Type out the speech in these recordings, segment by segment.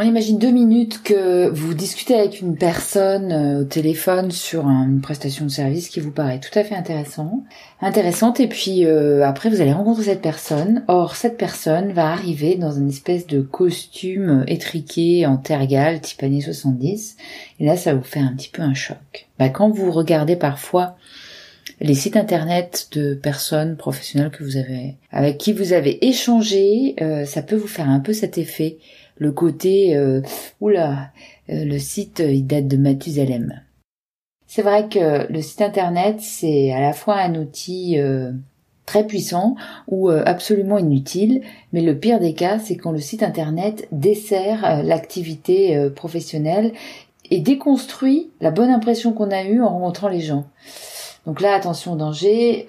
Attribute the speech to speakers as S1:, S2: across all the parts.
S1: On imagine deux minutes que vous discutez avec une personne euh, au téléphone sur une prestation de service qui vous paraît tout à fait intéressant, intéressante, et puis euh, après vous allez rencontrer cette personne. Or cette personne va arriver dans une espèce de costume étriqué en tergal type années 70, et là ça vous fait un petit peu un choc. Bah, quand vous regardez parfois les sites internet de personnes professionnelles que vous avez, avec qui vous avez échangé, euh, ça peut vous faire un peu cet effet le côté euh, oula, euh, le site il date de Mathusalem. C'est vrai que le site internet c'est à la fois un outil euh, très puissant ou absolument inutile, mais le pire des cas c'est quand le site internet dessert l'activité professionnelle et déconstruit la bonne impression qu'on a eue en rencontrant les gens. Donc là, attention au danger,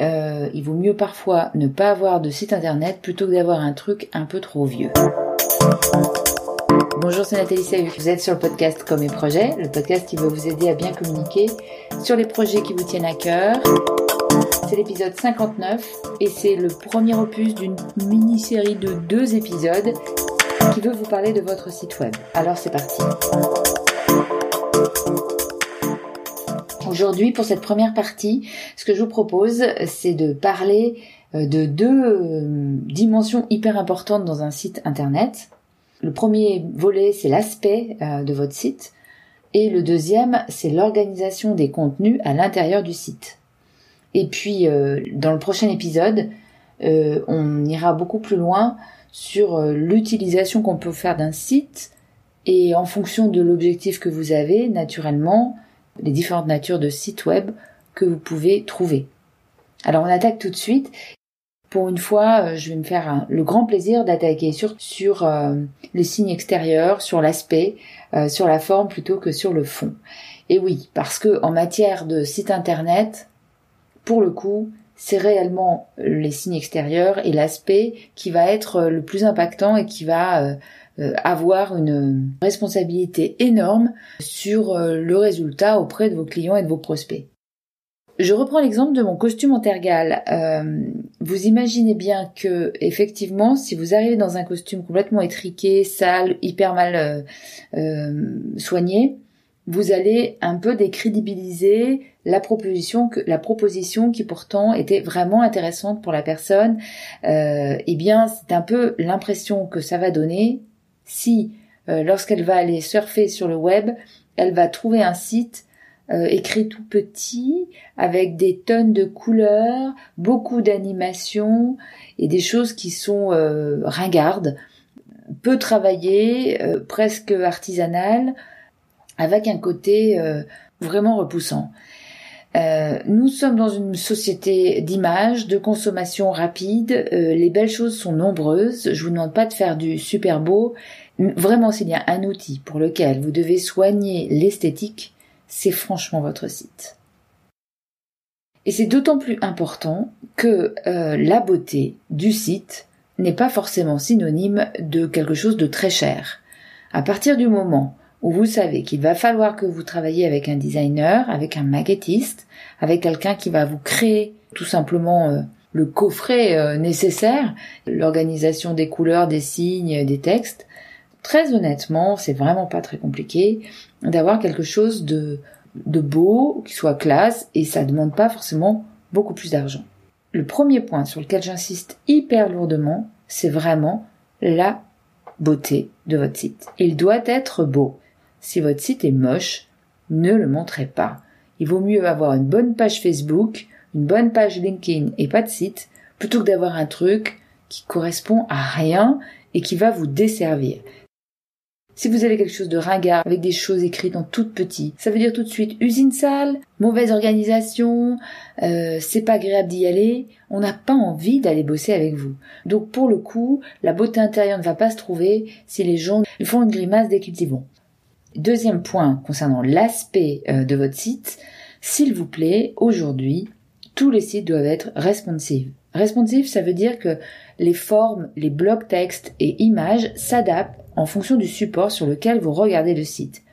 S1: il vaut mieux parfois ne pas avoir de site internet plutôt que d'avoir un truc un peu trop vieux. Bonjour, c'est Nathalie Sahu. Vous êtes sur le podcast Comme et Projets, le podcast qui va vous aider à bien communiquer sur les projets qui vous tiennent à cœur. C'est l'épisode 59 et c'est le premier opus d'une mini-série de deux épisodes qui veut vous parler de votre site web. Alors c'est parti. Aujourd'hui, pour cette première partie, ce que je vous propose, c'est de parler euh, de deux euh, dimensions hyper importantes dans un site internet. Le premier volet, c'est l'aspect euh, de votre site. Et le deuxième, c'est l'organisation des contenus à l'intérieur du site. Et puis, dans le prochain épisode, on ira beaucoup plus loin sur l'utilisation qu'on peut faire d'un site et en fonction de l'objectif que vous avez, naturellement, les différentes natures de sites web que vous pouvez trouver. Alors on attaque tout de suite pour une fois, euh, je vais me faire le grand plaisir d'attaquer sur, sur euh, les signes extérieurs, sur l'aspect, euh, sur la forme plutôt que sur le fond. Et oui, parce que en matière de site internet, pour le coup, c'est réellement les signes extérieurs et l'aspect qui va être le plus impactant et qui va avoir une responsabilité énorme sur le résultat auprès de vos clients et de vos prospects. Je reprends l'exemple de mon costume en tergal. Euh, vous imaginez bien que, effectivement, si vous arrivez dans un costume complètement étriqué, sale, hyper mal euh, euh, soigné, vous allez un peu décrédibiliser la proposition que la proposition qui pourtant était vraiment intéressante pour la personne. eh bien, c'est un peu l'impression que ça va donner si, lorsqu'elle va aller surfer sur le web, elle va trouver un site euh, écrit tout petit, avec des tonnes de couleurs, beaucoup d'animations et des choses qui sont euh, ringardes, peu travaillées, euh, presque artisanales, avec un côté vraiment repoussant. nous sommes dans une société d'image, de consommation rapide. les belles choses sont nombreuses. Je vous demande pas de faire du super beau. Vraiment, s'il y a un outil pour lequel vous devez soigner l'esthétique, c'est franchement votre site. Et c'est d'autant plus important que euh, la beauté du site n'est pas forcément synonyme de quelque chose de très cher. À partir du moment où vous savez qu'il va falloir que vous travaillez avec un designer, avec un maquettiste, avec quelqu'un qui va vous créer tout simplement euh, le coffret euh, nécessaire, l'organisation des couleurs, des signes, des textes, très honnêtement, c'est vraiment pas très compliqué d'avoir quelque chose de, beau, qui soit classe, et ça demande pas forcément beaucoup plus d'argent. Le premier point sur lequel j'insiste hyper lourdement, c'est vraiment la beauté de votre site. Il doit être beau. Si votre site est moche, ne le montrez pas. Il vaut mieux avoir une bonne page Facebook, une bonne page LinkedIn et pas de site, plutôt que d'avoir un truc qui correspond à rien et qui va vous desservir. Si vous avez quelque chose de ringard avec des choses écrites en tout petit, ça veut dire tout de suite usine sale, mauvaise organisation, euh, c'est pas agréable d'y aller, on n'a pas envie d'aller bosser avec vous. Donc pour le coup, la beauté intérieure ne va pas se trouver si les gens font une grimace dès qu'ils y vont. Deuxième point concernant l'aspect euh, de votre site, s'il vous plaît, aujourd'hui, tous les sites doivent être responsive. Responsive, ça veut dire que les formes, les blocs textes et images s'adaptent en fonction du support sur lequel vous regardez le site.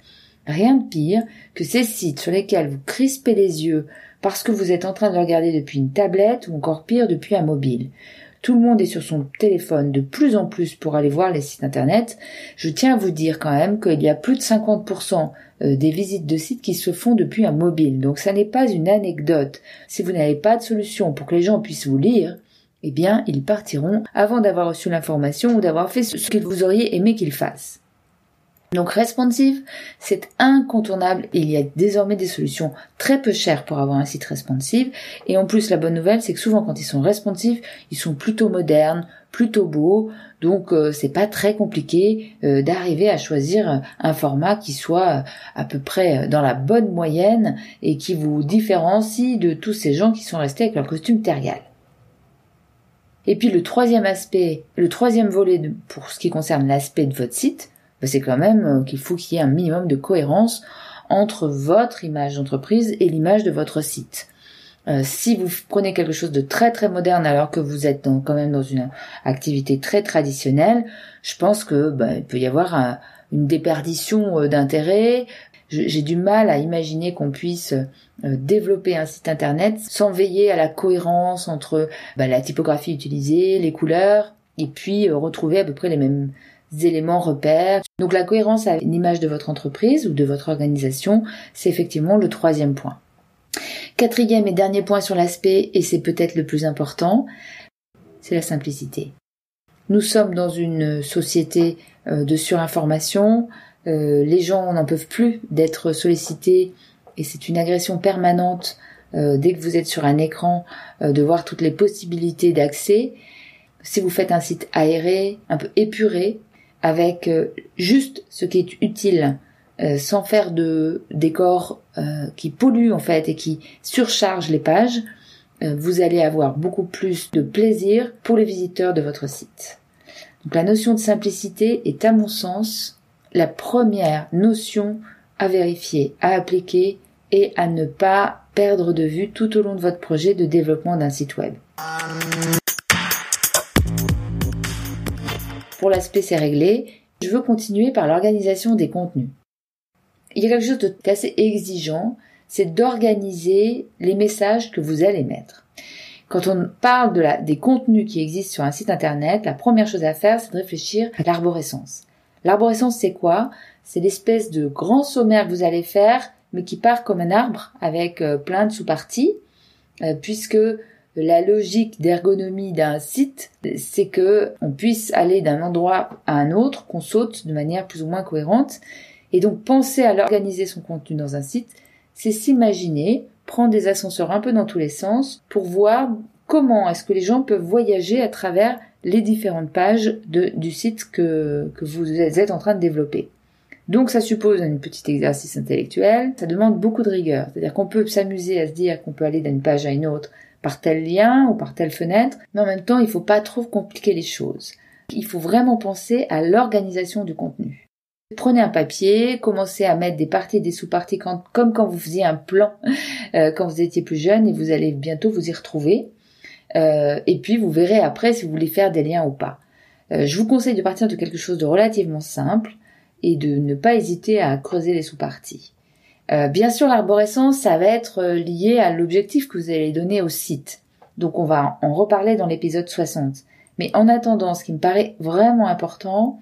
S1: Rien de pire que ces sites sur lesquels vous crispez les yeux parce que vous êtes en train de regarder depuis une tablette ou encore pire depuis un mobile. tout le monde est sur son téléphone de plus en plus pour aller voir les sites internet, je tiens à vous dire quand même qu'il y a plus de 50% euh, des visites de sites qui se font depuis un mobile. Donc ça n'est pas une anecdote. Si vous n'avez pas de solution pour que les gens puissent vous lire, eh bien, ils partiront avant d'avoir reçu l'information ou d'avoir fait ce que vous auriez aimé qu'ils fassent. Donc responsive, c'est incontournable. Il y a désormais des solutions très peu chères pour avoir un site responsive. Et en plus, la bonne nouvelle, c'est que souvent quand ils sont responsives, ils sont plutôt modernes, plutôt beaux. Donc euh, c'est pas très compliqué euh, d'arriver à choisir un format qui soit à peu près dans la bonne moyenne et qui vous différencie de tous ces gens qui sont restés avec leur costume tergal. Et puis le troisième aspect, le troisième volet pour ce qui concerne l'aspect de votre site, bah, c'est quand même euh, qu'il faut qu'il y ait un minimum de cohérence entre votre image d'entreprise et l'image de votre site. Euh, si vous prenez quelque chose de très très moderne alors que vous êtes quand même dans une activité très traditionnelle, je pense que bah, il peut y avoir une déperdition euh, d'intérêt. J'ai du mal à imaginer qu'on puisse développer un site internet sans veiller à la cohérence entre bah, la typographie utilisée, les couleurs, et puis retrouver à peu près les mêmes éléments repères. Donc la cohérence à l'image de votre entreprise ou de votre organisation, c'est effectivement le troisième point. Quatrième et dernier point sur l'aspect, et c'est peut-être le plus important, c'est la simplicité. Nous sommes dans une société euh, de surinformation, euh, les gens n'en peuvent plus d'être sollicités et c'est une agression permanente euh, dès que vous êtes sur un écran de voir toutes les possibilités d'accès. Si vous faites un site aéré, un peu épuré, avec euh, juste ce qui est utile, euh, sans faire de décors euh, qui polluent en fait et qui surchargent les pages, vous allez avoir beaucoup plus de plaisir pour les visiteurs de votre site. Donc la notion de simplicité est à mon sens la première notion à vérifier, à appliquer et à ne pas perdre de vue tout au long de votre projet de développement d'un site web. Pour l'aspect c'est réglé, je veux continuer par l'organisation des contenus. Il y a quelque chose d'assez exigeant, c'est d'organiser les messages que vous allez mettre. Quand on parle de la, des contenus qui existent sur un site internet, la première chose à faire, c'est de réfléchir à l'arborescence. L'arborescence, c'est quoi? C'est l'espèce de grand sommaire que vous allez faire, mais qui part comme un arbre avec euh, plein de sous-parties, euh, puisque la logique d'ergonomie d'un site, c'est que on puisse aller d'un endroit à un autre, qu'on saute de manière plus ou moins cohérente. Et donc penser à l'organiser son contenu dans un site, c'est s'imaginer prendre des ascenseurs un peu dans tous les sens pour voir comment est-ce que les gens peuvent voyager à travers les différentes pages du site que, vous êtes en train de développer. Donc ça suppose un petit exercice intellectuel, ça demande beaucoup de rigueur. C'est-à-dire qu'on peut s'amuser à se dire qu'on peut aller d'une page à une autre par tel lien ou par telle fenêtre, mais en même temps, il ne faut pas trop compliquer les choses. Il faut vraiment penser à l'organisation du contenu. Prenez un papier, commencez à mettre des parties et des sous-parties comme quand vous faisiez un plan euh, quand vous étiez plus jeune et vous allez bientôt vous y retrouver. Euh, et puis vous verrez après si vous voulez faire des liens ou pas. Euh, je vous conseille de partir de quelque chose de relativement simple et de ne pas hésiter à creuser les sous-parties. Euh, bien sûr, l'arborescence, ça va être lié à l'objectif que vous allez donner au site. Donc on va en reparler dans l'épisode 60. Mais en attendant, ce qui me paraît vraiment important,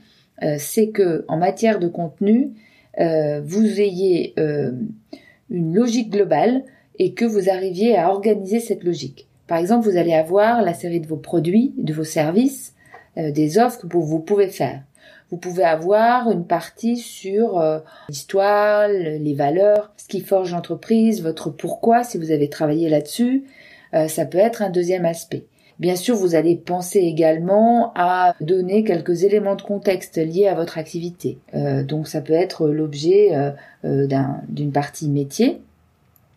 S1: c'est que en matière de contenu, vous ayez une logique globale et que vous arriviez à organiser cette logique. Par exemple, vous allez avoir la série de vos produits, de vos services, des offres que vous pouvez faire. Vous pouvez avoir une partie sur euh, l'histoire, les valeurs, ce qui forge l'entreprise, votre pourquoi si vous avez travaillé là-dessus. Euh, ça peut être un deuxième aspect. Bien sûr, vous allez penser également à donner quelques éléments de contexte liés à votre activité. Euh, donc ça peut être l'objet d'une partie métier.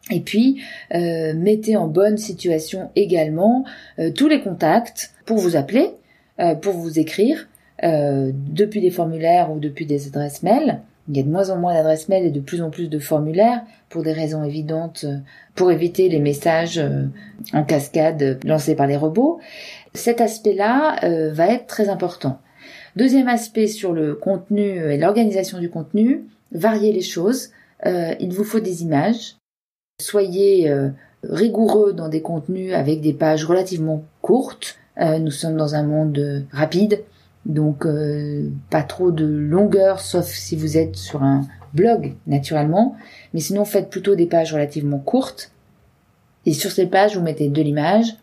S1: Et puis, mettez en bonne situation également tous les contacts pour vous appeler, pour vous écrire, euh, depuis des formulaires ou depuis des adresses mail. Il y a de moins en moins d'adresses mail et de plus en plus de formulaires pour des raisons évidentes, euh, pour éviter les messages euh, en cascade lancés par les robots. Cet aspect-là va être très important. Deuxième aspect sur le contenu et l'organisation du contenu, varier les choses. il vous faut des images. Soyez rigoureux dans des contenus avec des pages relativement courtes nous sommes dans un monde rapide, donc pas trop de longueur, sauf si vous êtes sur un blog naturellement, mais sinon faites plutôt des pages relativement courtes. Et sur ces pages, vous mettez de l'image.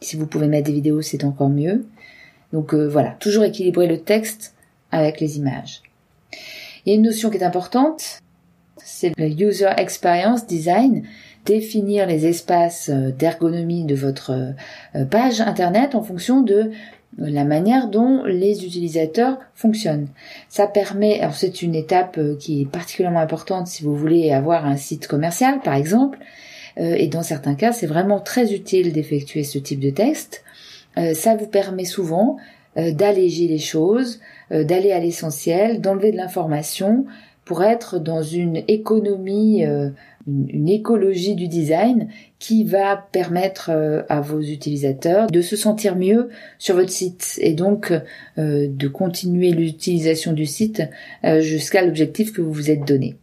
S1: Si vous pouvez mettre des vidéos, c'est encore mieux. Donc voilà, toujours équilibrer le texte avec les images. Il y a une notion qui est importante, c'est le user experience design, définir les espaces euh, d'ergonomie de votre euh, page internet en fonction de la manière dont les utilisateurs fonctionnent. Ça permet, alors c'est une étape euh, qui est particulièrement importante si vous voulez avoir un site commercial par exemple, et dans certains cas c'est vraiment très utile d'effectuer ce type de texte. Ça vous permet souvent d'alléger les choses, d'aller à l'essentiel, d'enlever de l'information, pour être dans une économie, euh, une, écologie du design qui va permettre euh, à vos utilisateurs de se sentir mieux sur votre site et donc euh, de continuer l'utilisation du site jusqu'à l'objectif que vous vous êtes donné.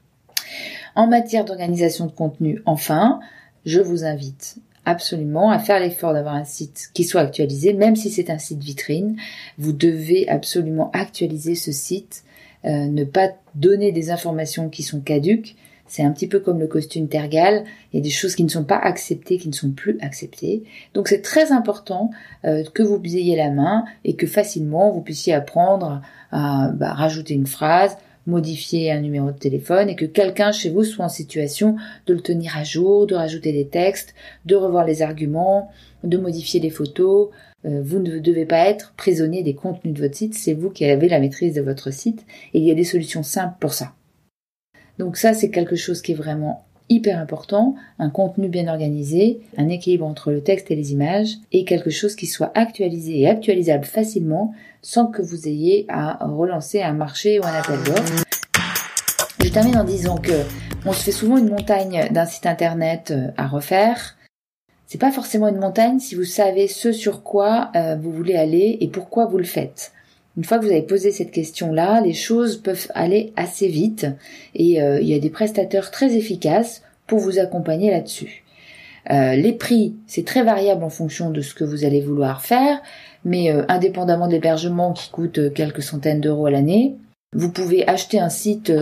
S1: En matière d'organisation de contenu, enfin, je vous invite absolument à faire l'effort d'avoir un site qui soit actualisé, même si c'est un site vitrine. Vous devez absolument actualiser ce site euh, ne pas donner des informations qui sont caduques. C'est un petit peu comme le costume tergal. Il y a des choses qui ne sont pas acceptées, qui ne sont plus acceptées. Donc c'est très important euh, que vous ayez la main et que facilement vous puissiez apprendre à bah, rajouter une phrase, modifier un numéro de téléphone et que quelqu'un chez vous soit en situation de le tenir à jour, de rajouter des textes, de revoir les arguments, de modifier les photos, vous ne devez pas être prisonnier des contenus de votre site, c'est vous qui avez la maîtrise de votre site et il y a des solutions simples pour ça. Donc ça, c'est quelque chose qui est vraiment hyper important, un contenu bien organisé, un équilibre entre le texte et les images et quelque chose qui soit actualisé et actualisable facilement sans que vous ayez à relancer un marché ou un appel d'offres. Je termine en disant que on se fait souvent une montagne d'un site internet euh, à refaire c'est pas forcément une montagne si vous savez ce sur quoi euh, vous voulez aller et pourquoi vous le faites. Une fois que vous avez posé cette question-là, les choses peuvent aller assez vite et euh, il y a des prestataires très efficaces pour vous accompagner là-dessus. Euh, les prix, c'est très variable en fonction de ce que vous allez vouloir faire, mais indépendamment de l'hébergement qui coûte quelques centaines d'euros à l'année, vous pouvez acheter un site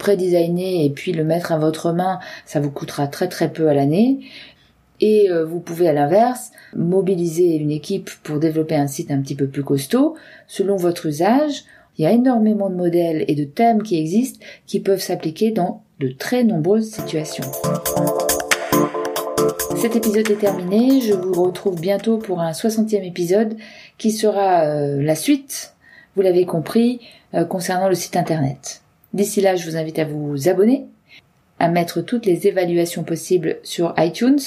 S1: pré-designé et puis le mettre à votre main, ça vous coûtera très très peu à l'année. Et euh, vous pouvez à l'inverse mobiliser une équipe pour développer un site un petit peu plus costaud selon votre usage. Il y a énormément de modèles et de thèmes qui existent qui peuvent s'appliquer dans de très nombreuses situations. Cet épisode est terminé, je vous retrouve bientôt pour un 60e épisode qui sera euh, la suite, vous l'avez compris, euh, concernant le site internet. D'ici là, je vous invite à vous abonner, à mettre toutes les évaluations possibles sur iTunes,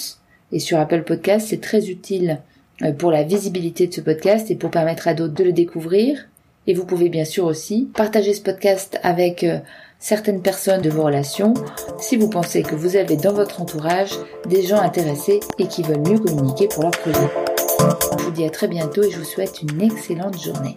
S1: et sur Apple Podcast, c'est très utile euh, pour la visibilité de ce podcast et pour permettre à d'autres de le découvrir. Et vous pouvez bien sûr aussi partager ce podcast avec euh, certaines personnes de vos relations si vous pensez que vous avez dans votre entourage des gens intéressés et qui veulent mieux communiquer pour leur projet. Je vous dis à très bientôt et je vous souhaite une excellente journée.